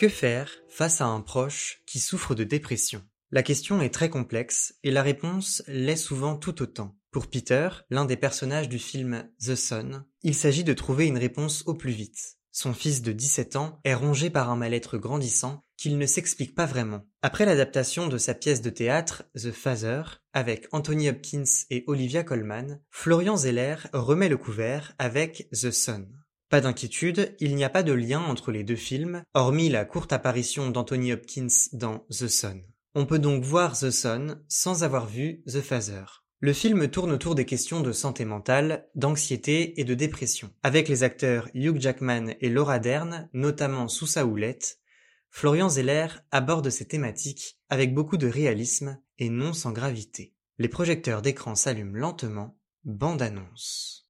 Que faire face à un proche qui souffre de dépression? La question est très complexe et la réponse l'est souvent tout autant. Pour Peter, l'un des personnages du film The Son, il s'agit de trouver une réponse au plus vite. Son fils de 17 ans est rongé par un mal-être grandissant qu'il ne s'explique pas vraiment. Après l'adaptation de sa pièce de théâtre The Father, avec Anthony Hopkins et Olivia Colman, Florian Zeller remet le couvert avec The Son. Pas d'inquiétude, il n'y a pas de lien entre les deux films, hormis la courte apparition d'Anthony Hopkins dans The Son. On peut donc voir The Son sans avoir vu The Father. Le film tourne autour des questions de santé mentale, d'anxiété et de dépression. Avec les acteurs Hugh Jackman et Laura Dern, notamment sous sa houlette, Florian Zeller aborde ces thématiques avec beaucoup de réalisme et non sans gravité. Les projecteurs d'écran s'allument lentement, bande annonce.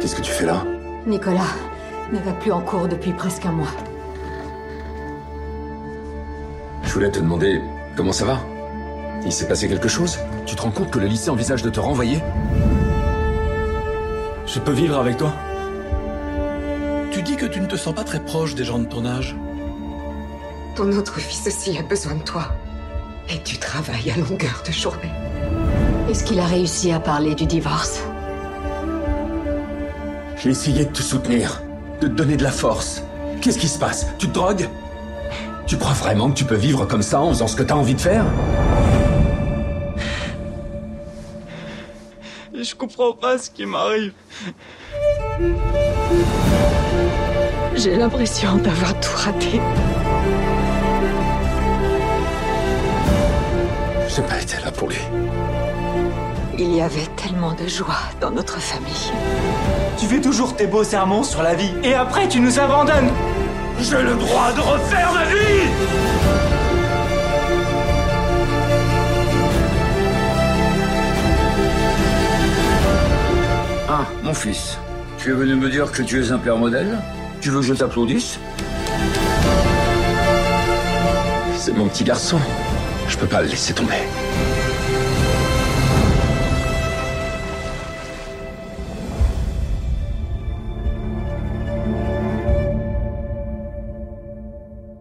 Qu'est-ce que tu fais là Nicolas ne va plus en cours depuis presque un mois. Je voulais te demander comment ça va Il s'est passé quelque chose Tu te rends compte que le lycée envisage de te renvoyer Je peux vivre avec toi Tu dis que tu ne te sens pas très proche des gens de ton âge. Ton autre fils aussi a besoin de toi. Et tu travailles à longueur de journée. Est-ce qu'il a réussi à parler du divorce J'ai essayé de te soutenir, de te donner de la force. Qu'est-ce qui se passe? Tu te drogues? Tu crois vraiment que tu peux vivre comme ça en faisant ce que t'as envie de faire? Je comprends pas ce qui m'arrive. J'ai l'impression d'avoir tout raté. J'ai pas été là pour lui. Il y avait tellement de joie dans notre famille. Tu fais toujours tes beaux sermons sur la vie et après tu nous abandonnes. J'ai le droit de refaire ma vie Ah, mon fils, tu es venu me dire que tu es un père modèle? Tu veux que je t'applaudisse? C'est mon petit garçon. Je peux pas le laisser tomber.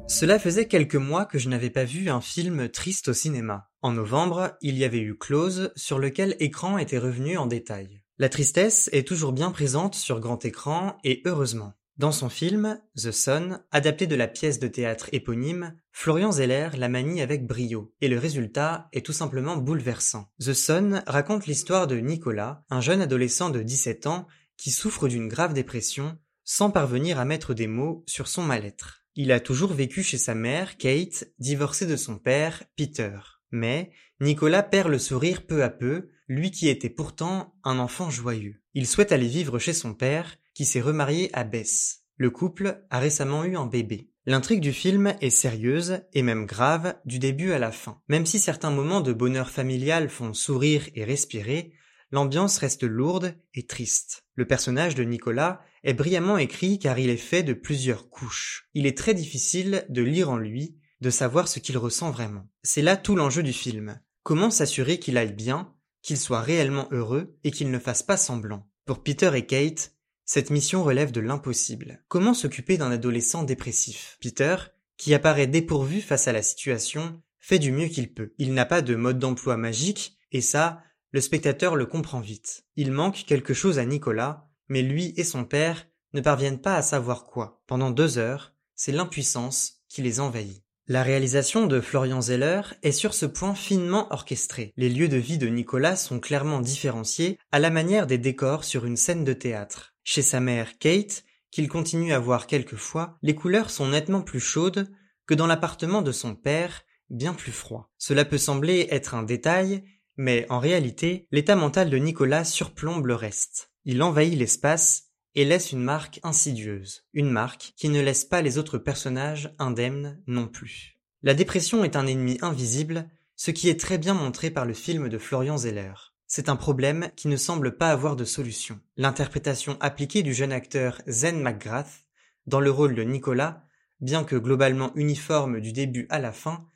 Cela faisait quelques mois que je n'avais pas vu un film triste au cinéma. En novembre, il y avait eu Close, sur lequel écran était revenu en détail. La tristesse est toujours bien présente sur grand écran, et heureusement. Dans son film, The Son, adapté de la pièce de théâtre éponyme, Florian Zeller la manie avec brio, et le résultat est tout simplement bouleversant. The Son raconte l'histoire de Nicolas, un jeune adolescent de 17 ans qui souffre d'une grave dépression, sans parvenir à mettre des mots sur son mal-être. Il a toujours vécu chez sa mère, Kate, divorcée de son père, Peter. Mais Nicolas perd le sourire peu à peu, lui qui était pourtant un enfant joyeux. Il souhaite aller vivre chez son père, qui s'est remarié à Bess. Le couple a récemment eu un bébé. L'intrigue du film est sérieuse et même grave du début à la fin. Même si certains moments de bonheur familial font sourire et respirer, l'ambiance reste lourde et triste. Le personnage de Nicolas est brillamment écrit car il est fait de plusieurs couches. Il est très difficile de lire en lui, de savoir ce qu'il ressent vraiment. C'est là tout l'enjeu du film. Comment s'assurer qu'il aille bien, qu'il soit réellement heureux et qu'il ne fasse pas semblant. Pour Peter et Kate, cette mission relève de l'impossible. Comment s'occuper d'un adolescent dépressif? Peter, qui apparaît dépourvu face à la situation, fait du mieux qu'il peut. Il n'a pas de mode d'emploi magique, et ça, le spectateur le comprend vite. Il manque quelque chose à Nicolas, mais lui et son père ne parviennent pas à savoir quoi. Pendant deux heures, c'est l'impuissance qui les envahit. La réalisation de Florian Zeller est sur ce point finement orchestrée. Les lieux de vie de Nicolas sont clairement différenciés à la manière des décors sur une scène de théâtre. Chez sa mère Kate, qu'il continue à voir quelquefois, les couleurs sont nettement plus chaudes que dans l'appartement de son père, bien plus froid. Cela peut sembler être un détail, mais en réalité, l'état mental de Nicolas surplombe le reste. Il envahit l'espace et laisse une marque insidieuse, une marque qui ne laisse pas les autres personnages indemnes non plus. La dépression est un ennemi invisible, ce qui est très bien montré par le film de Florian Zeller. C'est un problème qui ne semble pas avoir de solution. L'interprétation appliquée du jeune acteur Zen McGrath dans le rôle de Nicolas, bien que globalement uniforme du début à la fin,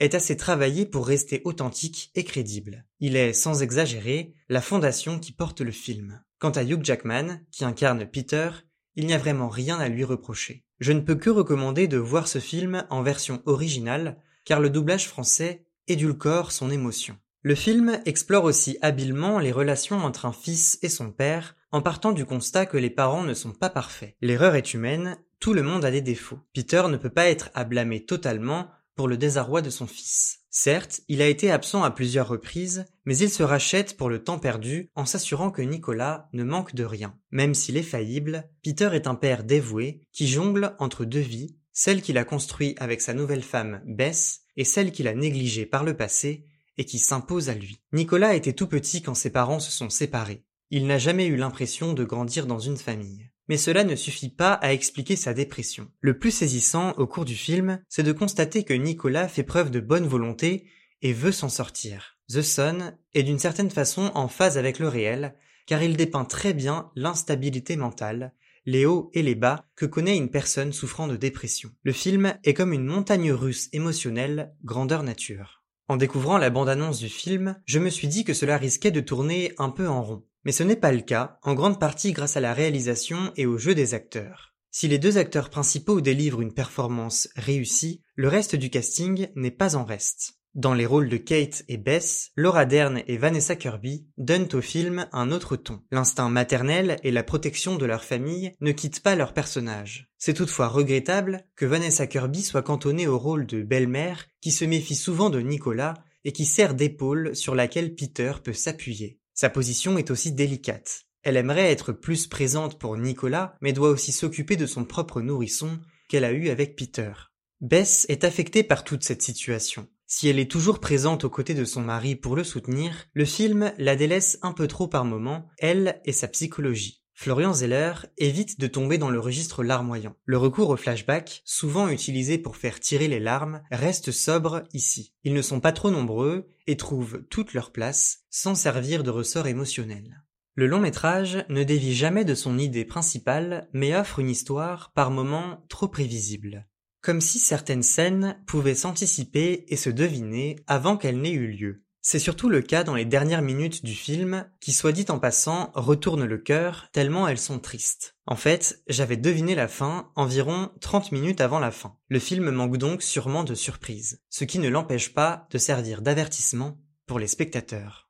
est assez travaillé pour rester authentique et crédible. Il est, sans exagérer, la fondation qui porte le film. Quant à Hugh Jackman, qui incarne Peter, il n'y a vraiment rien à lui reprocher. Je ne peux que recommander de voir ce film en version originale, car le doublage français édulcore son émotion. Le film explore aussi habilement les relations entre un fils et son père, en partant du constat que les parents ne sont pas parfaits. L'erreur est humaine, tout le monde a des défauts. Peter ne peut pas être à blâmer totalement le désarroi de son fils. Certes, il a été absent à plusieurs reprises, mais il se rachète pour le temps perdu en s'assurant que Nicolas ne manque de rien. Même s'il est faillible, Peter est un père dévoué qui jongle entre deux vies, celle qu'il a construite avec sa nouvelle femme Bess et celle qu'il a négligée par le passé et qui s'impose à lui. Nicolas était tout petit quand ses parents se sont séparés. Il n'a jamais eu l'impression de grandir dans une famille. Mais cela ne suffit pas à expliquer sa dépression. Le plus saisissant au cours du film, c'est de constater que Nicolas fait preuve de bonne volonté et veut s'en sortir. The Sun est d'une certaine façon en phase avec le réel, car il dépeint très bien l'instabilité mentale, les hauts et les bas que connaît une personne souffrant de dépression. Le film est comme une montagne russe émotionnelle, grandeur nature. En découvrant la bande-annonce du film, je me suis dit que cela risquait de tourner un peu en rond. Mais ce n'est pas le cas, en grande partie grâce à la réalisation et au jeu des acteurs. Si les deux acteurs principaux délivrent une performance réussie, le reste du casting n'est pas en reste. Dans les rôles de Kate et Bess, Laura Dern et Vanessa Kirby donnent au film un autre ton. L'instinct maternel et la protection de leur famille ne quittent pas leur personnage. C'est toutefois regrettable que Vanessa Kirby soit cantonnée au rôle de belle-mère qui se méfie souvent de Nicolas et qui sert d'épaule sur laquelle Peter peut s'appuyer. Sa position est aussi délicate. Elle aimerait être plus présente pour Nicolas, mais doit aussi s'occuper de son propre nourrisson qu'elle a eu avec Peter. Bess est affectée par toute cette situation. Si elle est toujours présente aux côtés de son mari pour le soutenir, le film la délaisse un peu trop par moments, elle et sa psychologie. Florian Zeller évite de tomber dans le registre larmoyant. Le recours au flashback, souvent utilisé pour faire tirer les larmes, reste sobre ici. Ils ne sont pas trop nombreux et trouvent toute leur place sans servir de ressort émotionnel. Le long métrage ne dévie jamais de son idée principale, mais offre une histoire par moments trop prévisible. Comme si certaines scènes pouvaient s'anticiper et se deviner avant qu'elles n'aient eu lieu. C'est surtout le cas dans les dernières minutes du film, qui soit dit en passant retournent le cœur tellement elles sont tristes. En fait, j'avais deviné la fin environ 30 minutes avant la fin. Le film manque donc sûrement de surprise, ce qui ne l'empêche pas de servir d'avertissement pour les spectateurs.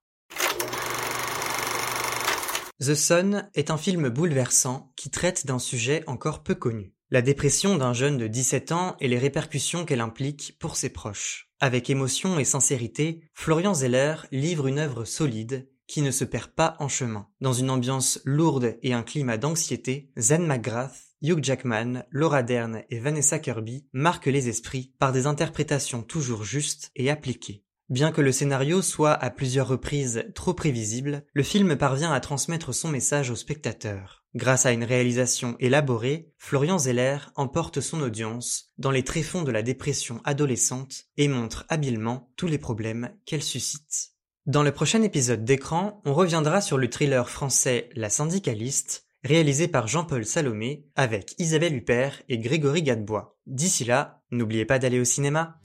The Sun est un film bouleversant qui traite d'un sujet encore peu connu. La dépression d'un jeune de 17 ans et les répercussions qu'elle implique pour ses proches. Avec émotion et sincérité, Florian Zeller livre une œuvre solide qui ne se perd pas en chemin. Dans une ambiance lourde et un climat d'anxiété, Zen McGrath, Hugh Jackman, Laura Dern et Vanessa Kirby marquent les esprits par des interprétations toujours justes et appliquées. Bien que le scénario soit à plusieurs reprises trop prévisible, le film parvient à transmettre son message au spectateur. Grâce à une réalisation élaborée, Florian Zeller emporte son audience dans les tréfonds de la dépression adolescente et montre habilement tous les problèmes qu'elle suscite. Dans le prochain épisode d'écran, on reviendra sur le thriller français La syndicaliste, réalisé par Jean-Paul Salomé avec Isabelle Huppert et Grégory Gadebois. D'ici là, n'oubliez pas d'aller au cinéma.